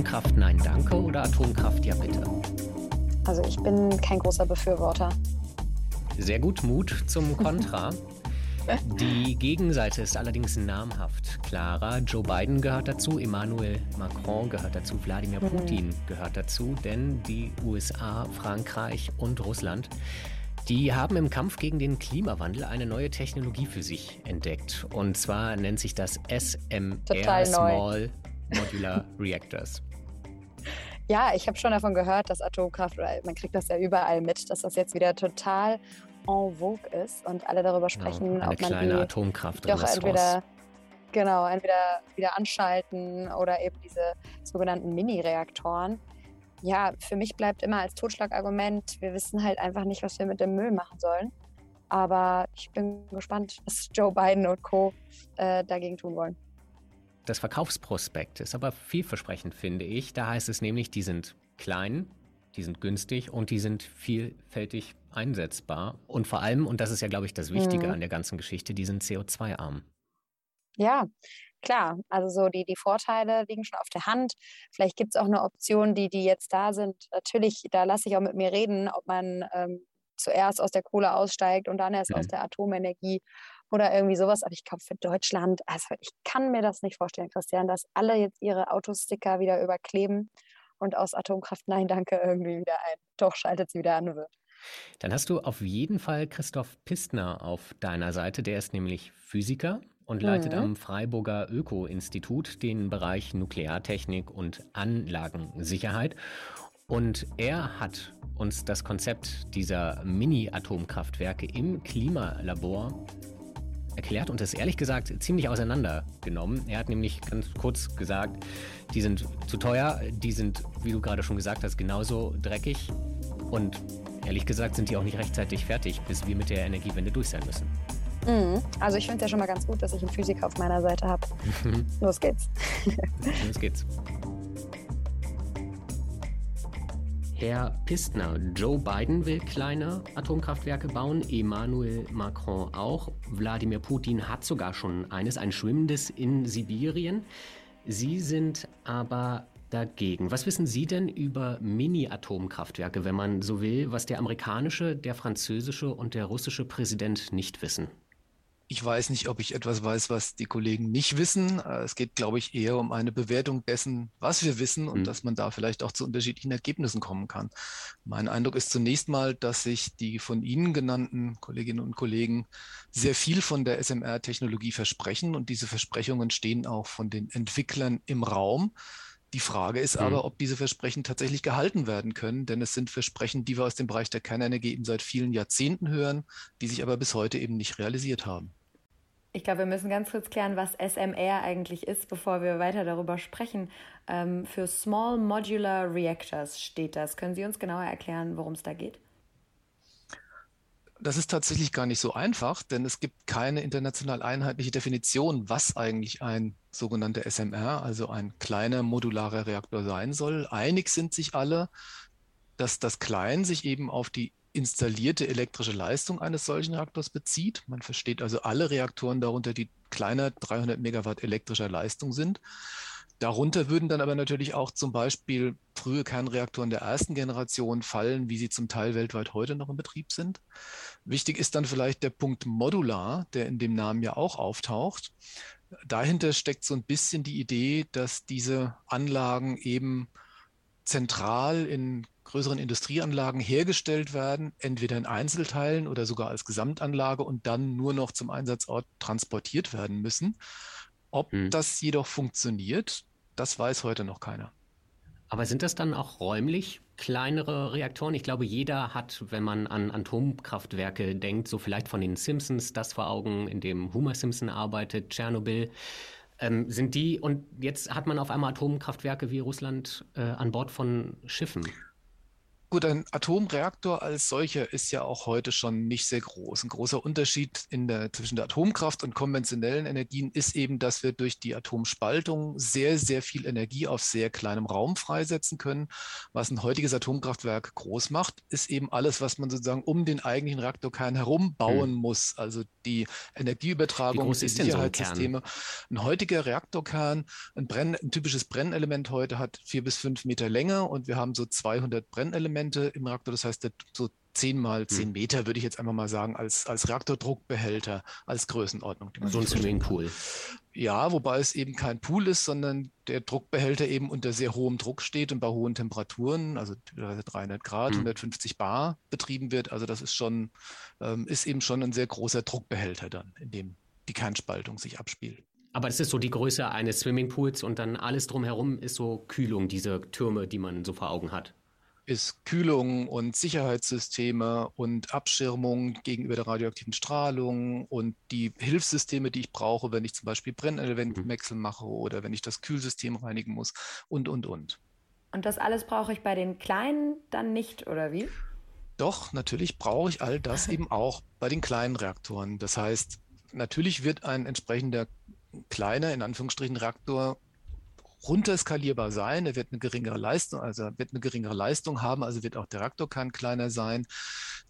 Atomkraft nein danke oder Atomkraft ja bitte? Also ich bin kein großer Befürworter. Sehr gut, Mut zum Kontra. Die Gegenseite ist allerdings namhaft klarer. Joe Biden gehört dazu, Emmanuel Macron gehört dazu, Wladimir mhm. Putin gehört dazu, denn die USA, Frankreich und Russland, die haben im Kampf gegen den Klimawandel eine neue Technologie für sich entdeckt. Und zwar nennt sich das SMR Small Modular Reactors. Ja, ich habe schon davon gehört, dass Atomkraft, man kriegt das ja überall mit, dass das jetzt wieder total en vogue ist und alle darüber sprechen, ja, eine ob man kleine die Atomkraft doch entweder genau entweder wieder anschalten oder eben diese sogenannten Mini-Reaktoren. Ja, für mich bleibt immer als Totschlagargument, wir wissen halt einfach nicht, was wir mit dem Müll machen sollen. Aber ich bin gespannt, was Joe Biden und Co. Äh, dagegen tun wollen. Das Verkaufsprospekt ist aber vielversprechend, finde ich. Da heißt es nämlich, die sind klein, die sind günstig und die sind vielfältig einsetzbar. Und vor allem, und das ist ja, glaube ich, das Wichtige mhm. an der ganzen Geschichte, die sind CO2-arm. Ja, klar. Also so die, die Vorteile liegen schon auf der Hand. Vielleicht gibt es auch eine Option, die, die jetzt da sind. Natürlich, da lasse ich auch mit mir reden, ob man ähm, zuerst aus der Kohle aussteigt und dann erst mhm. aus der Atomenergie oder irgendwie sowas. Aber ich glaube, für Deutschland, also ich kann mir das nicht vorstellen, Christian, dass alle jetzt ihre Autosticker wieder überkleben und aus Atomkraft Nein, danke irgendwie wieder ein. Doch, schaltet sie wieder an wird. Dann hast du auf jeden Fall Christoph Pistner auf deiner Seite. Der ist nämlich Physiker und leitet mhm. am Freiburger Öko-Institut den Bereich Nukleartechnik und Anlagensicherheit. Und er hat uns das Konzept dieser Mini-Atomkraftwerke im Klimalabor erklärt und es ehrlich gesagt ziemlich auseinandergenommen. Er hat nämlich ganz kurz gesagt, die sind zu teuer, die sind, wie du gerade schon gesagt hast, genauso dreckig und ehrlich gesagt sind die auch nicht rechtzeitig fertig, bis wir mit der Energiewende durch sein müssen. Mhm. Also ich finde es ja schon mal ganz gut, dass ich einen Physiker auf meiner Seite habe. Los geht's. Los geht's. Herr Pistner, Joe Biden will kleine Atomkraftwerke bauen, Emmanuel Macron auch. Wladimir Putin hat sogar schon eines, ein schwimmendes in Sibirien. Sie sind aber dagegen. Was wissen Sie denn über Mini-Atomkraftwerke, wenn man so will, was der amerikanische, der französische und der russische Präsident nicht wissen? Ich weiß nicht, ob ich etwas weiß, was die Kollegen nicht wissen. Äh, es geht, glaube ich, eher um eine Bewertung dessen, was wir wissen und mhm. dass man da vielleicht auch zu unterschiedlichen Ergebnissen kommen kann. Mein Eindruck ist zunächst mal, dass sich die von Ihnen genannten Kolleginnen und Kollegen sehr viel von der SMR-Technologie versprechen und diese Versprechungen stehen auch von den Entwicklern im Raum. Die Frage ist mhm. aber, ob diese Versprechen tatsächlich gehalten werden können, denn es sind Versprechen, die wir aus dem Bereich der Kernenergie eben seit vielen Jahrzehnten hören, die sich aber bis heute eben nicht realisiert haben. Ich glaube, wir müssen ganz kurz klären, was SMR eigentlich ist, bevor wir weiter darüber sprechen. Ähm, für Small Modular Reactors steht das. Können Sie uns genauer erklären, worum es da geht? Das ist tatsächlich gar nicht so einfach, denn es gibt keine international einheitliche Definition, was eigentlich ein sogenannter SMR, also ein kleiner modularer Reaktor sein soll. Einig sind sich alle, dass das Klein sich eben auf die installierte elektrische Leistung eines solchen Reaktors bezieht. Man versteht also alle Reaktoren darunter, die kleiner 300 Megawatt elektrischer Leistung sind. Darunter würden dann aber natürlich auch zum Beispiel frühe Kernreaktoren der ersten Generation fallen, wie sie zum Teil weltweit heute noch in Betrieb sind. Wichtig ist dann vielleicht der Punkt modular, der in dem Namen ja auch auftaucht. Dahinter steckt so ein bisschen die Idee, dass diese Anlagen eben zentral in größeren Industrieanlagen hergestellt werden, entweder in Einzelteilen oder sogar als Gesamtanlage und dann nur noch zum Einsatzort transportiert werden müssen. Ob hm. das jedoch funktioniert, das weiß heute noch keiner. Aber sind das dann auch räumlich kleinere Reaktoren? Ich glaube, jeder hat, wenn man an Atomkraftwerke denkt, so vielleicht von den Simpsons das vor Augen, in dem Homer Simpson arbeitet, Tschernobyl. Ähm, sind die, und jetzt hat man auf einmal Atomkraftwerke wie Russland äh, an Bord von Schiffen. Gut, ein Atomreaktor als solcher ist ja auch heute schon nicht sehr groß. Ein großer Unterschied der, zwischen der Atomkraft und konventionellen Energien ist eben, dass wir durch die Atomspaltung sehr, sehr viel Energie auf sehr kleinem Raum freisetzen können. Was ein heutiges Atomkraftwerk groß macht, ist eben alles, was man sozusagen um den eigentlichen Reaktorkern herum bauen hm. muss. Also die Energieübertragung, die Sicherheitssysteme. So ein, ein, heutiger Reaktorkern, ein, Brenn, ein typisches Brennelement heute hat vier bis fünf Meter Länge und wir haben so 200 Brennelemente Elemente im Reaktor. Das heißt, so 10 mal 10 hm. Meter, würde ich jetzt einfach mal sagen, als, als Reaktordruckbehälter, als Größenordnung. so ein Swimmingpool. Ja, wobei es eben kein Pool ist, sondern der Druckbehälter eben unter sehr hohem Druck steht und bei hohen Temperaturen, also 300 Grad, hm. 150 Bar betrieben wird. Also das ist schon, ähm, ist eben schon ein sehr großer Druckbehälter dann, in dem die Kernspaltung sich abspielt. Aber das ist so die Größe eines Swimmingpools und dann alles drumherum ist so Kühlung, diese Türme, die man so vor Augen hat ist Kühlung und Sicherheitssysteme und Abschirmung gegenüber der radioaktiven Strahlung und die Hilfssysteme, die ich brauche, wenn ich zum Beispiel Brennelementwechsel mhm. mache oder wenn ich das Kühlsystem reinigen muss und, und, und. Und das alles brauche ich bei den kleinen dann nicht, oder wie? Doch, natürlich brauche ich all das eben auch bei den kleinen Reaktoren. Das heißt, natürlich wird ein entsprechender kleiner, in Anführungsstrichen, Reaktor runterskalierbar sein. Er wird eine geringere Leistung, also wird eine geringere Leistung haben, also wird auch der Reaktorkern kleiner sein.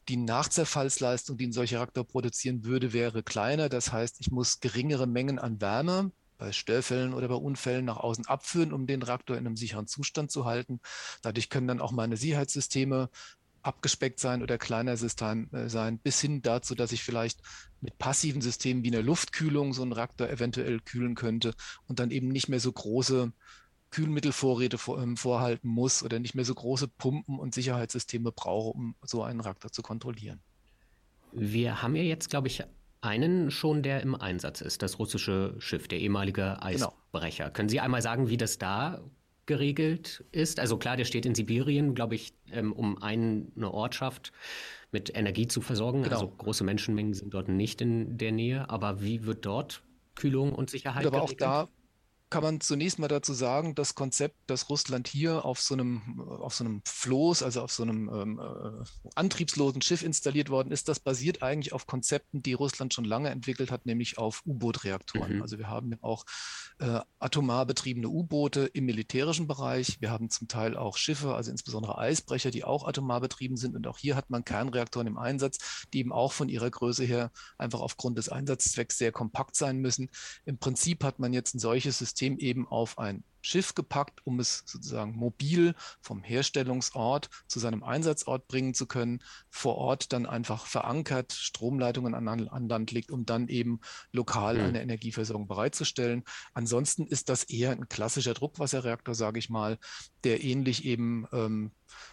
Die Nachzerfallsleistung, die ein solcher Reaktor produzieren würde, wäre kleiner. Das heißt, ich muss geringere Mengen an Wärme bei Störfällen oder bei Unfällen nach außen abführen, um den Reaktor in einem sicheren Zustand zu halten. Dadurch können dann auch meine Sicherheitssysteme abgespeckt sein oder kleiner System, äh, sein, bis hin dazu, dass ich vielleicht mit passiven Systemen wie einer Luftkühlung so einen Reaktor eventuell kühlen könnte und dann eben nicht mehr so große Kühlmittelvorräte vor, ähm, vorhalten muss oder nicht mehr so große Pumpen und Sicherheitssysteme brauche, um so einen Reaktor zu kontrollieren. Wir haben ja jetzt, glaube ich, einen schon, der im Einsatz ist, das russische Schiff, der ehemalige genau. Eisbrecher. Genau. Können Sie einmal sagen, wie das da geregelt ist. Also klar, der steht in Sibirien, glaube ich, ähm, um eine Ortschaft mit Energie zu versorgen. Genau. Also große Menschenmengen sind dort nicht in der Nähe. Aber wie wird dort Kühlung und Sicherheit und aber geregelt? auch da kann man zunächst mal dazu sagen, das Konzept, dass Russland hier auf so einem, auf so einem Floß, also auf so einem ähm, äh, antriebslosen Schiff installiert worden ist, das basiert eigentlich auf Konzepten, die Russland schon lange entwickelt hat, nämlich auf U-Boot-Reaktoren. Mhm. Also wir haben auch äh, atomar betriebene U-Boote im militärischen Bereich. Wir haben zum Teil auch Schiffe, also insbesondere Eisbrecher, die auch atomar betrieben sind. Und auch hier hat man Kernreaktoren im Einsatz, die eben auch von ihrer Größe her einfach aufgrund des Einsatzzwecks sehr kompakt sein müssen. Im Prinzip hat man jetzt ein solches System System eben auf ein Schiff gepackt, um es sozusagen mobil vom Herstellungsort zu seinem Einsatzort bringen zu können, vor Ort dann einfach verankert, Stromleitungen an, an Land legt, um dann eben lokal mhm. eine Energieversorgung bereitzustellen. Ansonsten ist das eher ein klassischer Druckwasserreaktor, sage ich mal, der ähnlich eben ähm,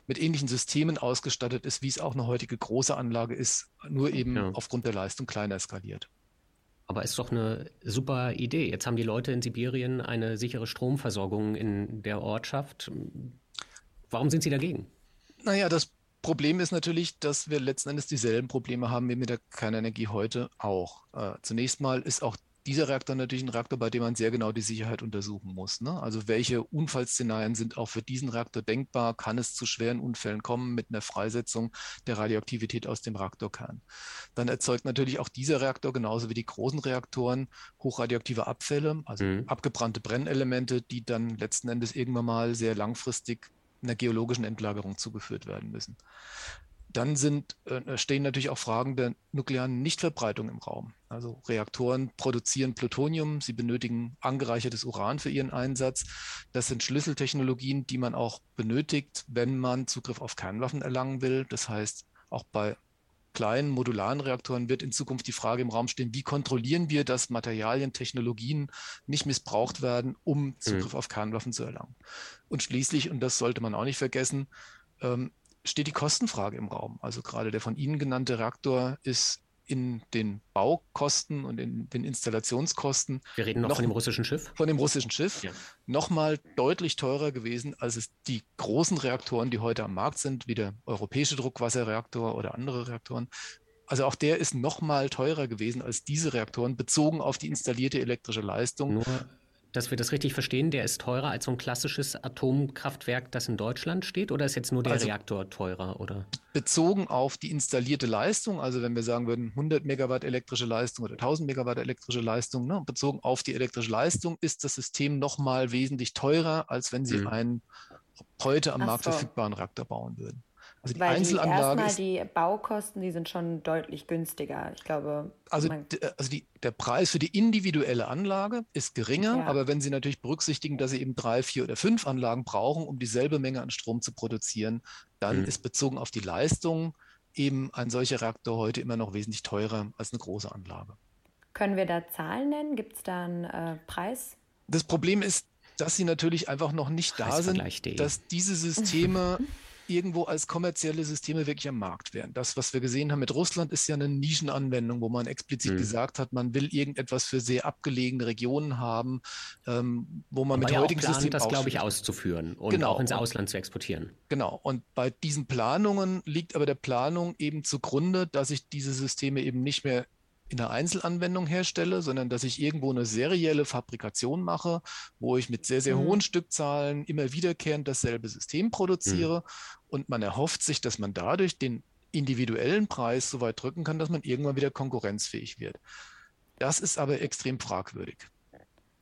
mit ähnlichen Systemen ausgestattet ist, wie es auch eine heutige große Anlage ist, nur eben ja. aufgrund der Leistung kleiner skaliert. Aber ist doch eine super Idee. Jetzt haben die Leute in Sibirien eine sichere Stromversorgung in der Ortschaft. Warum sind sie dagegen? Naja, das Problem ist natürlich, dass wir letzten Endes dieselben Probleme haben wie mit der Kernenergie heute auch. Äh, zunächst mal ist auch dieser Reaktor natürlich ein Reaktor, bei dem man sehr genau die Sicherheit untersuchen muss. Ne? Also welche Unfallszenarien sind auch für diesen Reaktor denkbar? Kann es zu schweren Unfällen kommen mit einer Freisetzung der Radioaktivität aus dem Reaktorkern? Dann erzeugt natürlich auch dieser Reaktor genauso wie die großen Reaktoren hochradioaktive Abfälle, also mhm. abgebrannte Brennelemente, die dann letzten Endes irgendwann mal sehr langfristig einer geologischen Endlagerung zugeführt werden müssen. Dann sind, äh, stehen natürlich auch Fragen der nuklearen Nichtverbreitung im Raum. Also Reaktoren produzieren Plutonium, sie benötigen angereichertes Uran für ihren Einsatz. Das sind Schlüsseltechnologien, die man auch benötigt, wenn man Zugriff auf Kernwaffen erlangen will. Das heißt, auch bei kleinen modularen Reaktoren wird in Zukunft die Frage im Raum stehen, wie kontrollieren wir, dass Materialien, Technologien nicht missbraucht werden, um Zugriff mhm. auf Kernwaffen zu erlangen. Und schließlich, und das sollte man auch nicht vergessen, ähm, steht die Kostenfrage im Raum. Also gerade der von Ihnen genannte Reaktor ist in den Baukosten und in den Installationskosten. Wir reden noch, noch von dem russischen Schiff? Von dem russischen Schiff. Ja. Nochmal deutlich teurer gewesen, als es die großen Reaktoren, die heute am Markt sind, wie der europäische Druckwasserreaktor oder andere Reaktoren. Also auch der ist nochmal teurer gewesen als diese Reaktoren, bezogen auf die installierte elektrische Leistung. Nur dass wir das richtig verstehen, der ist teurer als so ein klassisches Atomkraftwerk, das in Deutschland steht? Oder ist jetzt nur der also Reaktor teurer? Oder? Bezogen auf die installierte Leistung, also wenn wir sagen würden 100 Megawatt elektrische Leistung oder 1000 Megawatt elektrische Leistung, ne, bezogen auf die elektrische Leistung ist das System nochmal wesentlich teurer, als wenn Sie mhm. einen heute am Ach Markt so. verfügbaren Reaktor bauen würden. Also die Weil Einzelanlage. Erstmal die Baukosten, die sind schon deutlich günstiger. Ich glaube. Also, also die, der Preis für die individuelle Anlage ist geringer, ja. aber wenn Sie natürlich berücksichtigen, dass Sie eben drei, vier oder fünf Anlagen brauchen, um dieselbe Menge an Strom zu produzieren, dann mhm. ist bezogen auf die Leistung eben ein solcher Reaktor heute immer noch wesentlich teurer als eine große Anlage. Können wir da Zahlen nennen? Gibt es da einen äh, Preis? Das Problem ist, dass sie natürlich einfach noch nicht da sind, dass diese Systeme irgendwo als kommerzielle Systeme wirklich am Markt wären. Das, was wir gesehen haben mit Russland, ist ja eine Nischenanwendung, wo man explizit mhm. gesagt hat, man will irgendetwas für sehr abgelegene Regionen haben, ähm, wo man Aber mit ja heutigen plant, Systemen das, glaube ich, auszuführen und genau. auch ins Ausland zu exportieren. Genau. Und bei diesen Planungen liegt aber der Planung eben zugrunde, dass ich diese Systeme eben nicht mehr in der Einzelanwendung herstelle, sondern dass ich irgendwo eine serielle Fabrikation mache, wo ich mit sehr, sehr mhm. hohen Stückzahlen immer wiederkehrend dasselbe System produziere. Mhm. Und man erhofft sich, dass man dadurch den individuellen Preis so weit drücken kann, dass man irgendwann wieder konkurrenzfähig wird. Das ist aber extrem fragwürdig.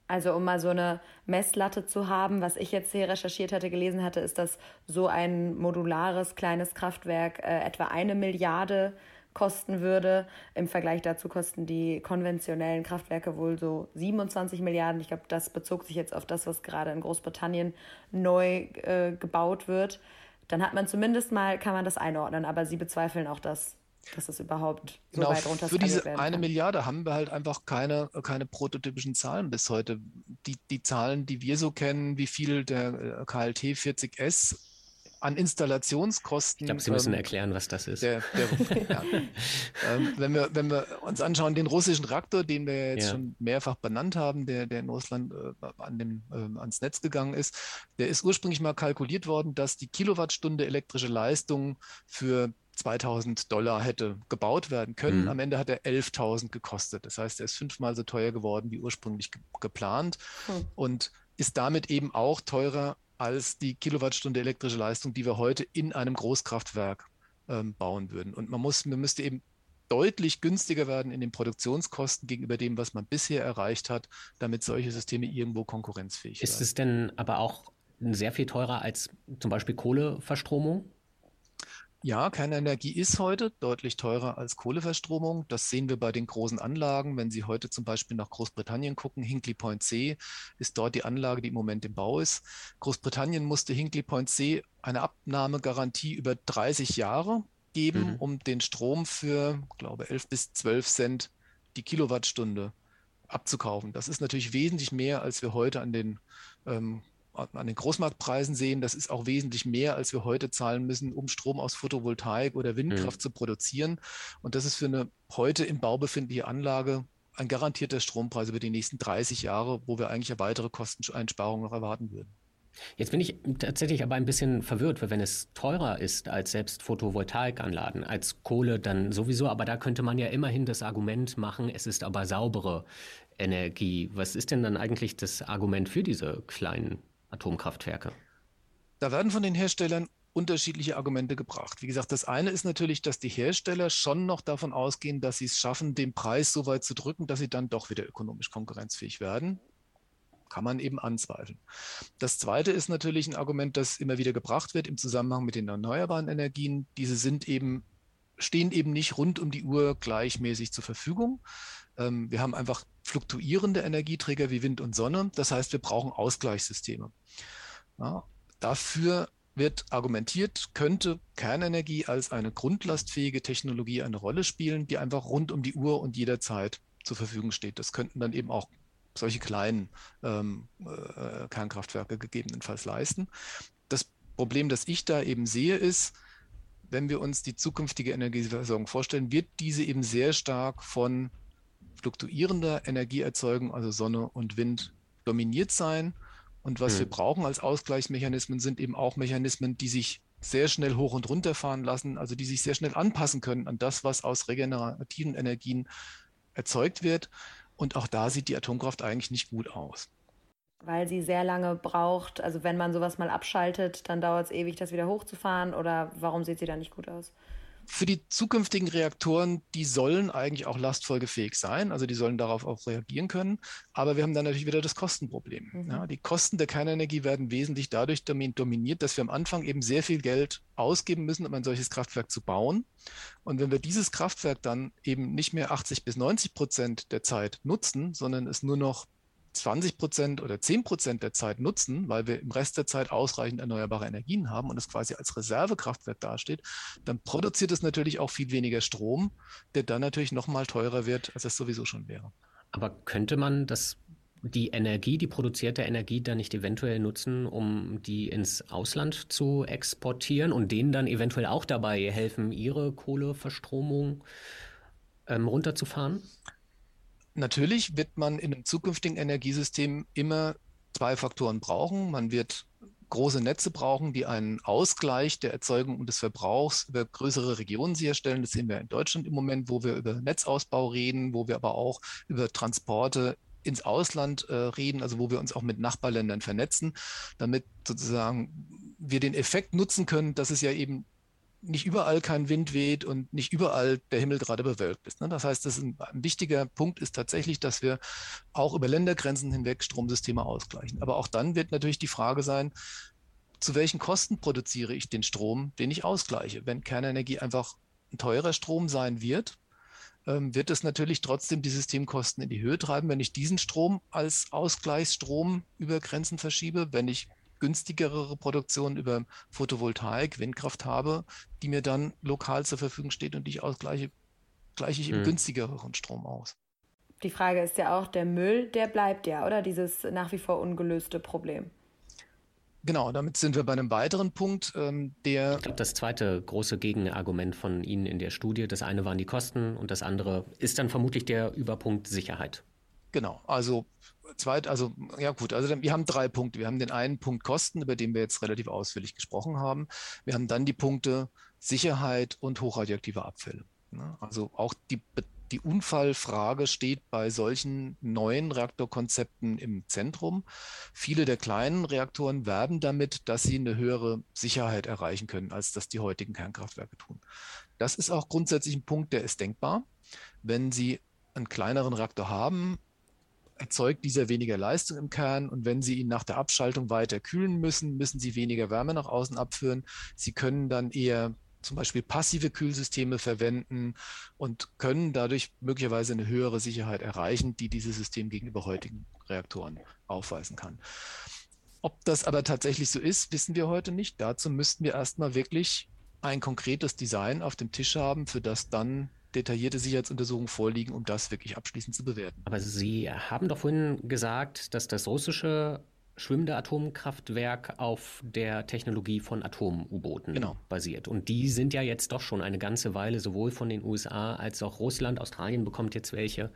Also um mal so eine Messlatte zu haben, was ich jetzt hier recherchiert hatte, gelesen hatte, ist, dass so ein modulares kleines Kraftwerk äh, etwa eine Milliarde kosten würde. Im Vergleich dazu kosten die konventionellen Kraftwerke wohl so 27 Milliarden. Ich glaube, das bezog sich jetzt auf das, was gerade in Großbritannien neu äh, gebaut wird. Dann hat man zumindest mal, kann man das einordnen, aber sie bezweifeln auch das, dass es überhaupt so genau, weit runter Für diese eine Milliarde haben wir halt einfach keine, keine prototypischen Zahlen bis heute. Die, die Zahlen, die wir so kennen, wie viel der äh, KLT 40S an Installationskosten. Ich glaube, Sie müssen ähm, erklären, was das ist. Der, der, ja. ähm, wenn, wir, wenn wir uns anschauen, den russischen Reaktor, den wir jetzt ja. schon mehrfach benannt haben, der, der in Russland äh, an dem, äh, ans Netz gegangen ist, der ist ursprünglich mal kalkuliert worden, dass die Kilowattstunde elektrische Leistung für 2000 Dollar hätte gebaut werden können. Mhm. Am Ende hat er 11.000 gekostet. Das heißt, er ist fünfmal so teuer geworden wie ursprünglich ge geplant mhm. und ist damit eben auch teurer als die Kilowattstunde elektrische Leistung, die wir heute in einem Großkraftwerk ähm, bauen würden. Und man muss, man müsste eben deutlich günstiger werden in den Produktionskosten gegenüber dem, was man bisher erreicht hat, damit solche Systeme irgendwo konkurrenzfähig sind. Ist werden. es denn aber auch sehr viel teurer als zum Beispiel Kohleverstromung? Ja, Kernenergie ist heute deutlich teurer als Kohleverstromung. Das sehen wir bei den großen Anlagen. Wenn Sie heute zum Beispiel nach Großbritannien gucken, Hinkley Point C ist dort die Anlage, die im Moment im Bau ist. Großbritannien musste Hinkley Point C eine Abnahmegarantie über 30 Jahre geben, mhm. um den Strom für, glaube 11 bis 12 Cent die Kilowattstunde abzukaufen. Das ist natürlich wesentlich mehr, als wir heute an den ähm, an den Großmarktpreisen sehen, das ist auch wesentlich mehr, als wir heute zahlen müssen, um Strom aus Photovoltaik oder Windkraft mhm. zu produzieren. Und das ist für eine heute im Bau befindliche Anlage ein garantierter Strompreis über die nächsten 30 Jahre, wo wir eigentlich ja weitere Kosteneinsparungen noch erwarten würden. Jetzt bin ich tatsächlich aber ein bisschen verwirrt, weil wenn es teurer ist als selbst Photovoltaikanlagen, als Kohle dann sowieso, aber da könnte man ja immerhin das Argument machen, es ist aber saubere Energie. Was ist denn dann eigentlich das Argument für diese kleinen Atomkraftwerke? Da werden von den Herstellern unterschiedliche Argumente gebracht. Wie gesagt, das eine ist natürlich, dass die Hersteller schon noch davon ausgehen, dass sie es schaffen, den Preis so weit zu drücken, dass sie dann doch wieder ökonomisch konkurrenzfähig werden. Kann man eben anzweifeln. Das zweite ist natürlich ein Argument, das immer wieder gebracht wird im Zusammenhang mit den erneuerbaren Energien. Diese sind eben, stehen eben nicht rund um die Uhr gleichmäßig zur Verfügung. Ähm, wir haben einfach fluktuierende Energieträger wie Wind und Sonne. Das heißt, wir brauchen Ausgleichssysteme. Ja, dafür wird argumentiert, könnte Kernenergie als eine grundlastfähige Technologie eine Rolle spielen, die einfach rund um die Uhr und jederzeit zur Verfügung steht. Das könnten dann eben auch solche kleinen ähm, äh, Kernkraftwerke gegebenenfalls leisten. Das Problem, das ich da eben sehe, ist, wenn wir uns die zukünftige Energieversorgung vorstellen, wird diese eben sehr stark von fluktuierender Energieerzeugung, also Sonne und Wind, dominiert sein. Und was mhm. wir brauchen als Ausgleichsmechanismen sind eben auch Mechanismen, die sich sehr schnell hoch und runter fahren lassen, also die sich sehr schnell anpassen können an das, was aus regenerativen Energien erzeugt wird. Und auch da sieht die Atomkraft eigentlich nicht gut aus. weil sie sehr lange braucht. Also wenn man sowas mal abschaltet, dann dauert es ewig, das wieder hochzufahren. Oder warum sieht sie da nicht gut aus? Für die zukünftigen Reaktoren, die sollen eigentlich auch lastfolgefähig sein, also die sollen darauf auch reagieren können. Aber wir haben dann natürlich wieder das Kostenproblem. Mhm. Ja, die Kosten der Kernenergie werden wesentlich dadurch dominiert, dass wir am Anfang eben sehr viel Geld ausgeben müssen, um ein solches Kraftwerk zu bauen. Und wenn wir dieses Kraftwerk dann eben nicht mehr 80 bis 90 Prozent der Zeit nutzen, sondern es nur noch 20 Prozent oder 10 Prozent der Zeit nutzen, weil wir im Rest der Zeit ausreichend erneuerbare Energien haben und es quasi als Reservekraftwerk dasteht, dann produziert es natürlich auch viel weniger Strom, der dann natürlich noch mal teurer wird, als es sowieso schon wäre. Aber könnte man das die Energie, die produzierte Energie dann nicht eventuell nutzen, um die ins Ausland zu exportieren und denen dann eventuell auch dabei helfen, ihre Kohleverstromung ähm, runterzufahren? Natürlich wird man in einem zukünftigen Energiesystem immer zwei Faktoren brauchen. Man wird große Netze brauchen, die einen Ausgleich der Erzeugung und des Verbrauchs über größere Regionen sicherstellen. Das sehen wir in Deutschland im Moment, wo wir über Netzausbau reden, wo wir aber auch über Transporte ins Ausland äh, reden, also wo wir uns auch mit Nachbarländern vernetzen, damit sozusagen wir den Effekt nutzen können, dass es ja eben nicht überall kein Wind weht und nicht überall der Himmel gerade bewölkt ist. Ne? Das heißt, das ein, ein, wichtiger Punkt ist tatsächlich, dass wir auch über Ländergrenzen hinweg Stromsysteme ausgleichen. Aber auch dann wird natürlich die Frage sein, zu welchen Kosten produziere ich den Strom, den ich ausgleiche? Wenn Kernenergie einfach ein teurer Strom sein wird, ähm, wird es natürlich trotzdem die Systemkosten in die Höhe treiben, wenn ich diesen Strom als Ausgleichsstrom über Grenzen verschiebe, wenn ich günstigere Produktion über Photovoltaik, Windkraft habe, die mir dann lokal zur Verfügung steht und die ich ausgleiche, gleiche ich im hm. günstigeren Strom aus. Die Frage ist ja auch, der Müll, der bleibt ja, oder? Dieses nach wie vor ungelöste Problem. Genau, damit sind wir bei einem weiteren Punkt, ähm, der. Ich glaube, das zweite große Gegenargument von Ihnen in der Studie, das eine waren die Kosten und das andere ist dann vermutlich der Überpunkt Sicherheit. Genau, also zweit, also ja gut, also wir haben drei Punkte. Wir haben den einen Punkt Kosten, über den wir jetzt relativ ausführlich gesprochen haben. Wir haben dann die Punkte Sicherheit und hochradioaktive Abfälle. Ne? Also auch die, die Unfallfrage steht bei solchen neuen Reaktorkonzepten im Zentrum. Viele der kleinen Reaktoren werben damit, dass sie eine höhere Sicherheit erreichen können, als das die heutigen Kernkraftwerke tun. Das ist auch grundsätzlich ein Punkt, der ist denkbar. Wenn Sie einen kleineren Reaktor haben, erzeugt dieser weniger Leistung im Kern und wenn Sie ihn nach der Abschaltung weiter kühlen müssen, müssen Sie weniger Wärme nach außen abführen. Sie können dann eher zum Beispiel passive Kühlsysteme verwenden und können dadurch möglicherweise eine höhere Sicherheit erreichen, die dieses System gegenüber heutigen Reaktoren aufweisen kann. Ob das aber tatsächlich so ist, wissen wir heute nicht. Dazu müssten wir erstmal wirklich ein konkretes Design auf dem Tisch haben, für das dann detaillierte Sicherheitsuntersuchungen vorliegen, um das wirklich abschließend zu bewerten. Aber Sie haben doch vorhin gesagt, dass das russische schwimmende Atomkraftwerk auf der Technologie von Atom-U-Booten genau. basiert. Und die sind ja jetzt doch schon eine ganze Weile sowohl von den USA als auch Russland. Australien bekommt jetzt welche.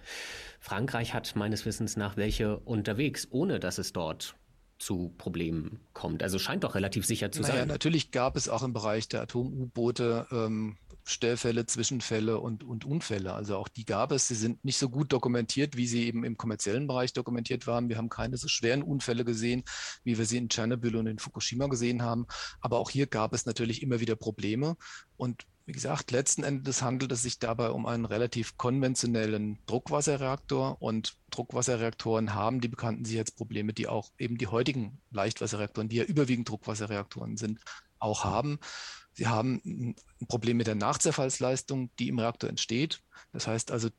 Frankreich hat meines Wissens nach welche unterwegs, ohne dass es dort zu Problemen kommt. Also scheint doch relativ sicher zu naja, sein. Natürlich gab es auch im Bereich der Atom-U-Boote ähm, Stellfälle, Zwischenfälle und, und Unfälle. Also auch die gab es. Sie sind nicht so gut dokumentiert, wie sie eben im kommerziellen Bereich dokumentiert waren. Wir haben keine so schweren Unfälle gesehen, wie wir sie in Tschernobyl und in Fukushima gesehen haben. Aber auch hier gab es natürlich immer wieder Probleme. Und wie gesagt, letzten Endes handelt es sich dabei um einen relativ konventionellen Druckwasserreaktor und Druckwasserreaktoren haben die bekannten Sicherheitsprobleme, die auch eben die heutigen Leichtwasserreaktoren, die ja überwiegend Druckwasserreaktoren sind, auch haben. Sie haben ein Problem mit der Nachzerfallsleistung, die im Reaktor entsteht. Das heißt also,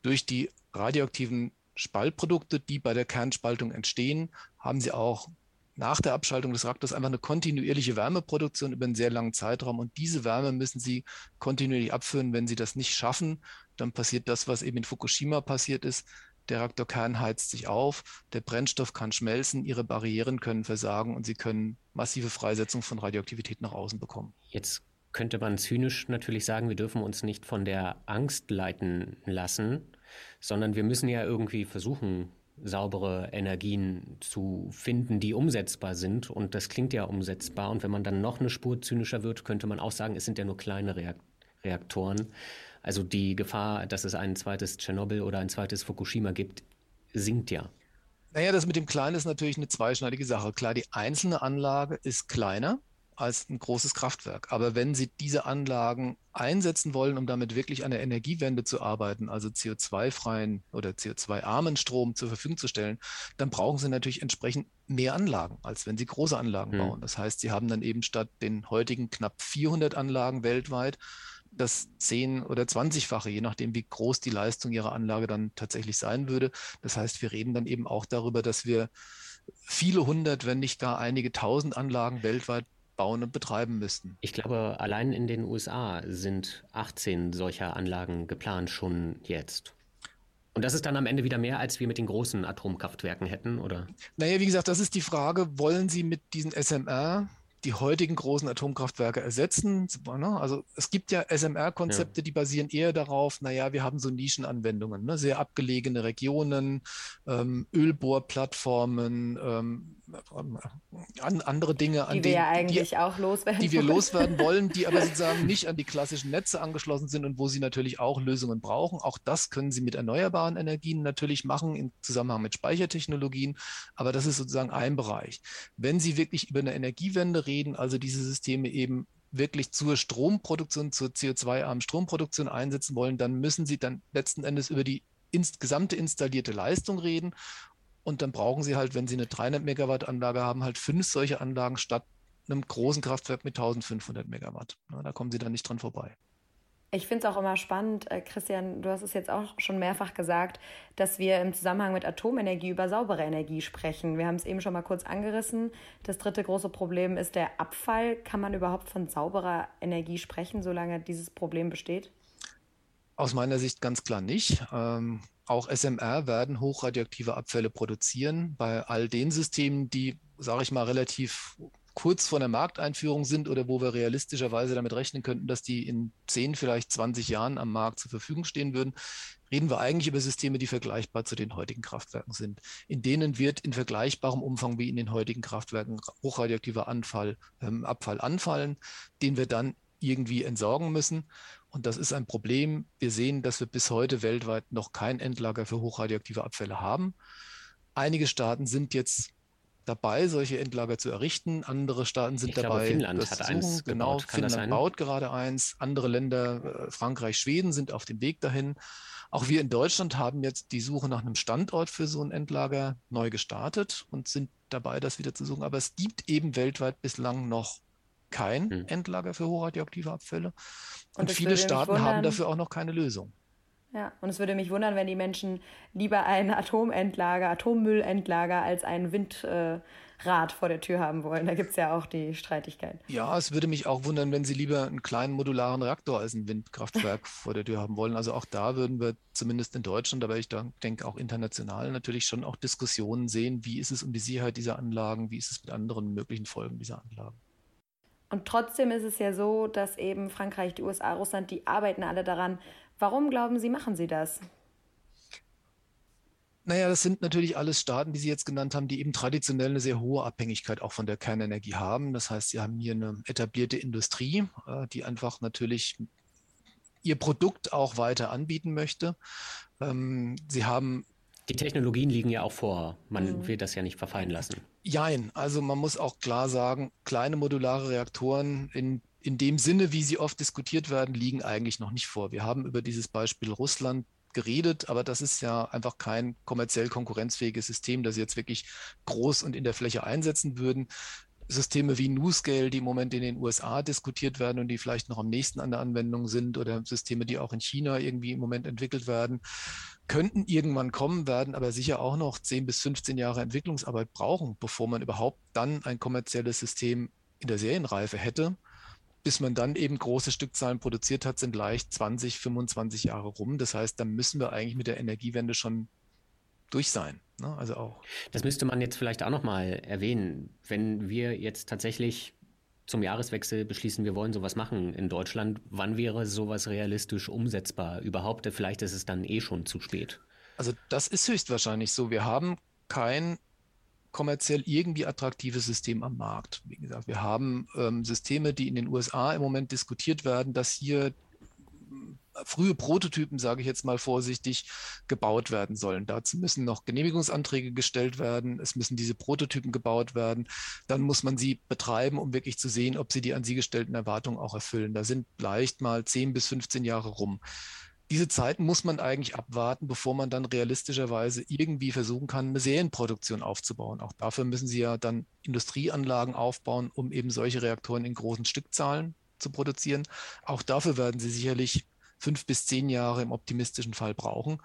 durch die radioaktiven Spaltprodukte, die bei der Kernspaltung entstehen, haben Sie auch nach der Abschaltung des Reaktors einfach eine kontinuierliche Wärmeproduktion über einen sehr langen Zeitraum. Und diese Wärme müssen Sie kontinuierlich abführen. Wenn Sie das nicht schaffen, dann passiert das, was eben in Fukushima passiert ist der Reaktorkern heizt sich auf, der Brennstoff kann schmelzen, ihre Barrieren können versagen und sie können massive Freisetzung von Radioaktivität nach außen bekommen. Jetzt könnte man zynisch natürlich sagen, wir dürfen uns nicht von der Angst leiten lassen, sondern wir müssen ja irgendwie versuchen, saubere Energien zu finden, die umsetzbar sind. Und das klingt ja umsetzbar. Und wenn man dann noch eine Spur zynischer wird, könnte man auch sagen, es sind ja nur kleine Reaktoren. Also die Gefahr, dass es ein zweites Tschernobyl oder ein zweites Fukushima gibt, sinkt ja. Naja, das mit dem Kleinen ist natürlich eine zweischneidige Sache. Klar, die einzelne Anlage ist kleiner als ein großes Kraftwerk. Aber wenn Sie diese Anlagen einsetzen wollen, um damit wirklich an der Energiewende zu arbeiten, also CO2-freien oder CO2-armen Strom zur Verfügung zu stellen, dann brauchen Sie natürlich entsprechend mehr Anlagen, als wenn Sie große Anlagen hm. bauen. Das heißt, Sie haben dann eben statt den heutigen knapp 400 Anlagen weltweit das 10 oder 20-fache, je nachdem, wie groß die Leistung ihrer Anlage dann tatsächlich sein würde. Das heißt, wir reden dann eben auch darüber, dass wir viele hundert, wenn nicht gar einige tausend Anlagen weltweit bauen und betreiben müssten. Ich glaube, allein in den USA sind 18 solcher Anlagen geplant schon jetzt. Und das ist dann am Ende wieder mehr, als wir mit den großen Atomkraftwerken hätten, oder? Naja, wie gesagt, das ist die Frage, wollen Sie mit diesen SMR die heutigen großen Atomkraftwerke ersetzen. Ne? Also es gibt ja SMR-Konzepte, ja. die basieren eher darauf, naja, wir haben so Nischenanwendungen, ne? sehr abgelegene Regionen, ähm, Ölbohrplattformen, ähm, an, andere Dinge, an die wir ja eigentlich die, auch loswerden die wir loswerden wollen, die aber sozusagen nicht an die klassischen Netze angeschlossen sind und wo sie natürlich auch Lösungen brauchen. Auch das können sie mit erneuerbaren Energien natürlich machen im Zusammenhang mit Speichertechnologien, aber das ist sozusagen ein Bereich. Wenn Sie wirklich über eine Energiewende reden, also diese Systeme eben wirklich zur Stromproduktion, zur CO2-armen Stromproduktion einsetzen wollen, dann müssen Sie dann letzten Endes über die ins, gesamte installierte Leistung reden und dann brauchen Sie halt, wenn Sie eine 300 Megawatt Anlage haben, halt fünf solche Anlagen statt einem großen Kraftwerk mit 1500 Megawatt. da kommen Sie dann nicht dran vorbei. Ich finde es auch immer spannend, äh, Christian, du hast es jetzt auch schon mehrfach gesagt, dass wir im Zusammenhang mit Atomenergie über saubere Energie sprechen. Wir haben es eben schon mal kurz angerissen. Das dritte große Problem ist der Abfall. Kann man überhaupt von sauberer Energie sprechen, solange dieses Problem besteht? Aus meiner Sicht ganz klar nicht. Ähm, auch SMR werden hochradioaktive Abfälle produzieren. Bei all den Systemen, die, sage ich mal, relativ kurz vor der Markteinführung sind oder wo wir realistischerweise damit rechnen könnten, dass die in 10, vielleicht 20 Jahren am Markt zur Verfügung stehen würden, reden wir eigentlich über Systeme, die vergleichbar zu den heutigen Kraftwerken sind. In denen wird in vergleichbarem Umfang wie in den heutigen Kraftwerken hochradioaktiver Anfall, ähm, Abfall anfallen, den wir dann irgendwie entsorgen müssen. Und das ist ein Problem. Wir sehen, dass wir bis heute weltweit noch kein Endlager für hochradioaktive Abfälle haben. Einige Staaten sind jetzt dabei, solche Endlager zu errichten. Andere Staaten sind ich dabei. Glaube, Finnland das hat zu eins Genau, Finnland baut gerade eins. Andere Länder, äh, Frankreich, Schweden sind auf dem Weg dahin. Auch wir in Deutschland haben jetzt die Suche nach einem Standort für so ein Endlager neu gestartet und sind dabei, das wieder zu suchen. Aber es gibt eben weltweit bislang noch kein hm. Endlager für hochradioaktive Abfälle. Und, und viele Staaten wundern, haben dafür auch noch keine Lösung. Ja, und es würde mich wundern, wenn die Menschen lieber ein Atomendlager, Atommüllendlager als ein Windrad äh, vor der Tür haben wollen. Da gibt es ja auch die Streitigkeit. Ja, es würde mich auch wundern, wenn sie lieber einen kleinen modularen Reaktor als ein Windkraftwerk vor der Tür haben wollen. Also auch da würden wir zumindest in Deutschland, aber ich denke auch international natürlich schon auch Diskussionen sehen, wie ist es um die Sicherheit dieser Anlagen, wie ist es mit anderen möglichen Folgen dieser Anlagen. Und trotzdem ist es ja so, dass eben Frankreich, die USA, Russland, die arbeiten alle daran. Warum glauben Sie, machen sie das? Naja, das sind natürlich alles Staaten, die Sie jetzt genannt haben, die eben traditionell eine sehr hohe Abhängigkeit auch von der Kernenergie haben. Das heißt, sie haben hier eine etablierte Industrie, äh, die einfach natürlich ihr Produkt auch weiter anbieten möchte. Ähm, sie haben die Technologien liegen ja auch vor. Man mhm. will das ja nicht verfallen lassen. Jein, also man muss auch klar sagen, kleine modulare Reaktoren in, in dem Sinne, wie sie oft diskutiert werden, liegen eigentlich noch nicht vor. Wir haben über dieses Beispiel Russland geredet, aber das ist ja einfach kein kommerziell konkurrenzfähiges System, das sie jetzt wirklich groß und in der Fläche einsetzen würden. Systeme wie NuScale, die im Moment in den USA diskutiert werden und die vielleicht noch am nächsten an der Anwendung sind oder Systeme, die auch in China irgendwie im Moment entwickelt werden, könnten irgendwann kommen, werden aber sicher auch noch 10 bis 15 Jahre Entwicklungsarbeit brauchen, bevor man überhaupt dann ein kommerzielles System in der Serienreife hätte. Bis man dann eben große Stückzahlen produziert hat, sind leicht 20, 25 Jahre rum. Das heißt, dann müssen wir eigentlich mit der Energiewende schon durch sein. Ne? Also auch. Das müsste man jetzt vielleicht auch nochmal erwähnen. Wenn wir jetzt tatsächlich zum Jahreswechsel beschließen, wir wollen sowas machen in Deutschland, wann wäre sowas realistisch umsetzbar überhaupt? Vielleicht ist es dann eh schon zu spät. Also das ist höchstwahrscheinlich so. Wir haben kein kommerziell irgendwie attraktives System am Markt. Wie gesagt, wir haben ähm, Systeme, die in den USA im Moment diskutiert werden, dass hier frühe Prototypen, sage ich jetzt mal vorsichtig, gebaut werden sollen. Dazu müssen noch Genehmigungsanträge gestellt werden. Es müssen diese Prototypen gebaut werden. Dann muss man sie betreiben, um wirklich zu sehen, ob sie die an sie gestellten Erwartungen auch erfüllen. Da sind leicht mal 10 bis 15 Jahre rum. Diese Zeiten muss man eigentlich abwarten, bevor man dann realistischerweise irgendwie versuchen kann, eine Serienproduktion aufzubauen. Auch dafür müssen Sie ja dann Industrieanlagen aufbauen, um eben solche Reaktoren in großen Stückzahlen zu produzieren. Auch dafür werden Sie sicherlich fünf bis zehn Jahre im optimistischen Fall brauchen.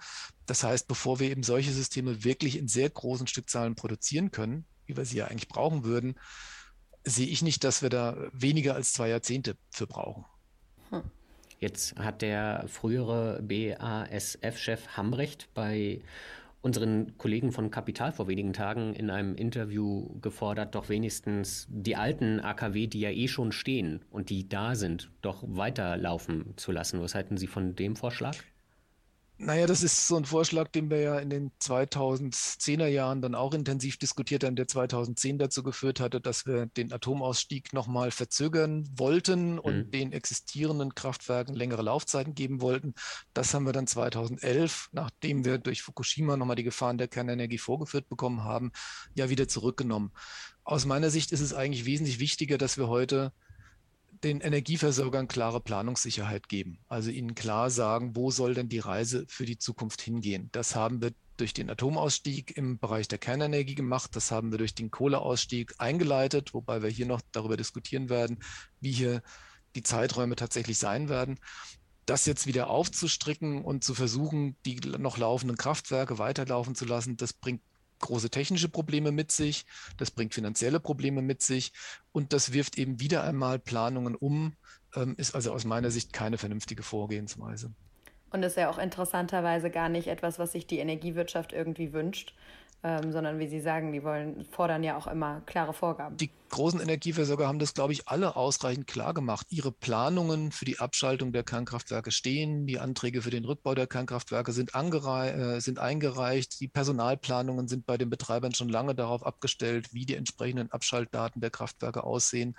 Das heißt, bevor wir eben solche Systeme wirklich in sehr großen Stückzahlen produzieren können, wie wir sie ja eigentlich brauchen würden, sehe ich nicht, dass wir da weniger als zwei Jahrzehnte für brauchen. Hm. Jetzt hat der frühere BASF-Chef Hambrecht bei unseren Kollegen von Kapital vor wenigen Tagen in einem Interview gefordert, doch wenigstens die alten AKW, die ja eh schon stehen und die da sind, doch weiterlaufen zu lassen. Was halten Sie von dem Vorschlag? Naja, das ist so ein Vorschlag, den wir ja in den 2010er Jahren dann auch intensiv diskutiert haben, der 2010 dazu geführt hatte, dass wir den Atomausstieg nochmal verzögern wollten und mhm. den existierenden Kraftwerken längere Laufzeiten geben wollten. Das haben wir dann 2011, nachdem wir durch Fukushima nochmal die Gefahren der Kernenergie vorgeführt bekommen haben, ja wieder zurückgenommen. Aus meiner Sicht ist es eigentlich wesentlich wichtiger, dass wir heute den Energieversorgern klare Planungssicherheit geben. Also ihnen klar sagen, wo soll denn die Reise für die Zukunft hingehen. Das haben wir durch den Atomausstieg im Bereich der Kernenergie gemacht. Das haben wir durch den Kohleausstieg eingeleitet, wobei wir hier noch darüber diskutieren werden, wie hier die Zeiträume tatsächlich sein werden. Das jetzt wieder aufzustricken und zu versuchen, die noch laufenden Kraftwerke weiterlaufen zu lassen, das bringt große technische Probleme mit sich, das bringt finanzielle Probleme mit sich und das wirft eben wieder einmal Planungen um, ähm, ist also aus meiner Sicht keine vernünftige Vorgehensweise. Und ist ja auch interessanterweise gar nicht etwas, was sich die Energiewirtschaft irgendwie wünscht, ähm, sondern wie Sie sagen, die wollen, fordern ja auch immer klare Vorgaben. Die großen Energieversorger haben das, glaube ich, alle ausreichend klar gemacht. Ihre Planungen für die Abschaltung der Kernkraftwerke stehen, die Anträge für den Rückbau der Kernkraftwerke sind, äh, sind eingereicht, die Personalplanungen sind bei den Betreibern schon lange darauf abgestellt, wie die entsprechenden Abschaltdaten der Kraftwerke aussehen.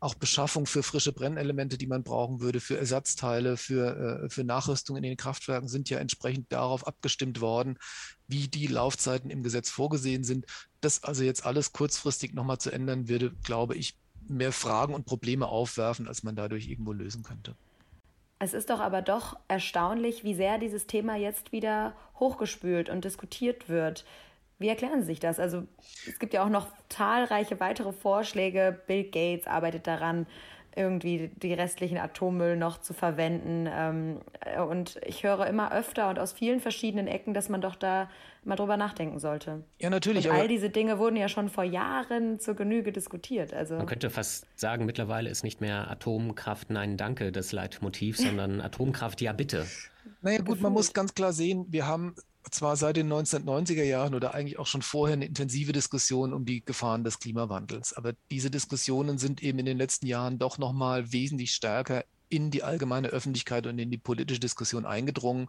Auch Beschaffung für frische Brennelemente, die man brauchen würde, für Ersatzteile, für, äh, für Nachrüstung in den Kraftwerken sind ja entsprechend darauf abgestimmt worden, wie die Laufzeiten im Gesetz vorgesehen sind. Das also jetzt alles kurzfristig nochmal zu ändern, würde, glaube ich, mehr Fragen und Probleme aufwerfen, als man dadurch irgendwo lösen könnte. Es ist doch aber doch erstaunlich, wie sehr dieses Thema jetzt wieder hochgespült und diskutiert wird. Wie erklären Sie sich das? Also es gibt ja auch noch zahlreiche weitere Vorschläge. Bill Gates arbeitet daran, irgendwie die restlichen Atommüll noch zu verwenden. Ähm, und ich höre immer öfter und aus vielen verschiedenen Ecken, dass man doch da mal drüber nachdenken sollte. Ja, natürlich. Und all diese Dinge wurden ja schon vor Jahren zur Genüge diskutiert. Also man könnte fast sagen, mittlerweile ist nicht mehr Atomkraft Nein, danke das Leitmotiv, sondern Atomkraft Ja, bitte. Naja, gut, man muss ganz klar sehen, wir haben zwar seit den 1990er Jahren oder eigentlich auch schon vorher eine intensive Diskussion um die Gefahren des Klimawandels. Aber diese Diskussionen sind eben in den letzten Jahren doch nochmal wesentlich stärker in die allgemeine Öffentlichkeit und in die politische Diskussion eingedrungen.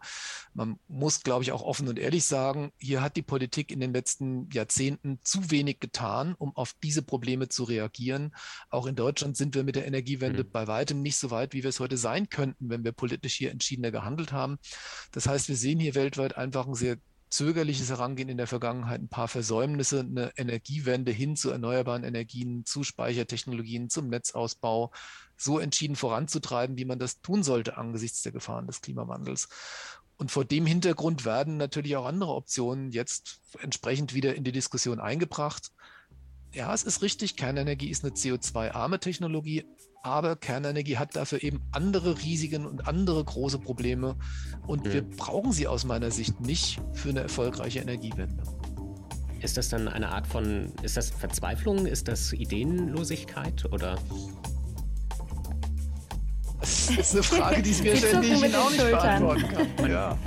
Man muss, glaube ich, auch offen und ehrlich sagen, hier hat die Politik in den letzten Jahrzehnten zu wenig getan, um auf diese Probleme zu reagieren. Auch in Deutschland sind wir mit der Energiewende mhm. bei weitem nicht so weit, wie wir es heute sein könnten, wenn wir politisch hier entschiedener gehandelt haben. Das heißt, wir sehen hier weltweit einfach ein sehr zögerliches Herangehen in der Vergangenheit, ein paar Versäumnisse, eine Energiewende hin zu erneuerbaren Energien, zu Speichertechnologien, zum Netzausbau so entschieden voranzutreiben, wie man das tun sollte angesichts der Gefahren des Klimawandels. Und vor dem Hintergrund werden natürlich auch andere Optionen jetzt entsprechend wieder in die Diskussion eingebracht. Ja, es ist richtig, Kernenergie ist eine CO2-arme Technologie, aber Kernenergie hat dafür eben andere Risiken und andere große Probleme und mhm. wir brauchen sie aus meiner Sicht nicht für eine erfolgreiche Energiewende. Ist das dann eine Art von, ist das Verzweiflung, ist das Ideenlosigkeit oder? Das ist eine Frage, die ich mir ständig auch nicht Schultern. beantworten kann. Ja.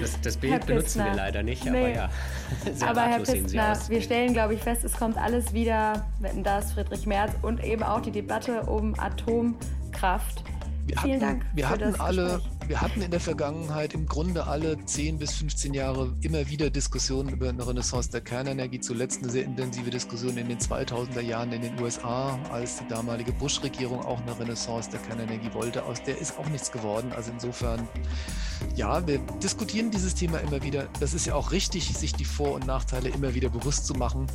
Das, das Bild benutzen wir leider nicht, aber ja. aber Herr Pistner, wir stellen, glaube ich, fest, es kommt alles wieder, wenn das Friedrich Merz und eben auch die Debatte um Atomkraft. Wir Vielen hatten, Dank. Wir hatten alle wir hatten in der Vergangenheit im Grunde alle 10 bis 15 Jahre immer wieder Diskussionen über eine Renaissance der Kernenergie. Zuletzt eine sehr intensive Diskussion in den 2000er Jahren in den USA, als die damalige Bush-Regierung auch eine Renaissance der Kernenergie wollte. Aus der ist auch nichts geworden. Also insofern, ja, wir diskutieren dieses Thema immer wieder. Das ist ja auch richtig, sich die Vor- und Nachteile immer wieder bewusst zu machen.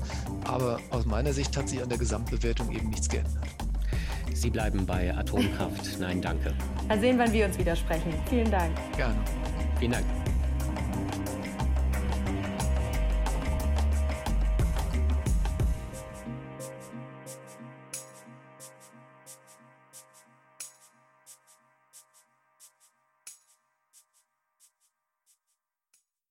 Aber aus meiner Sicht hat sich an der Gesamtbewertung eben nichts geändert. Sie bleiben bei Atomkraft. Nein, danke. Mal sehen, wann wir uns widersprechen. Vielen Dank. Gerne. Vielen Dank.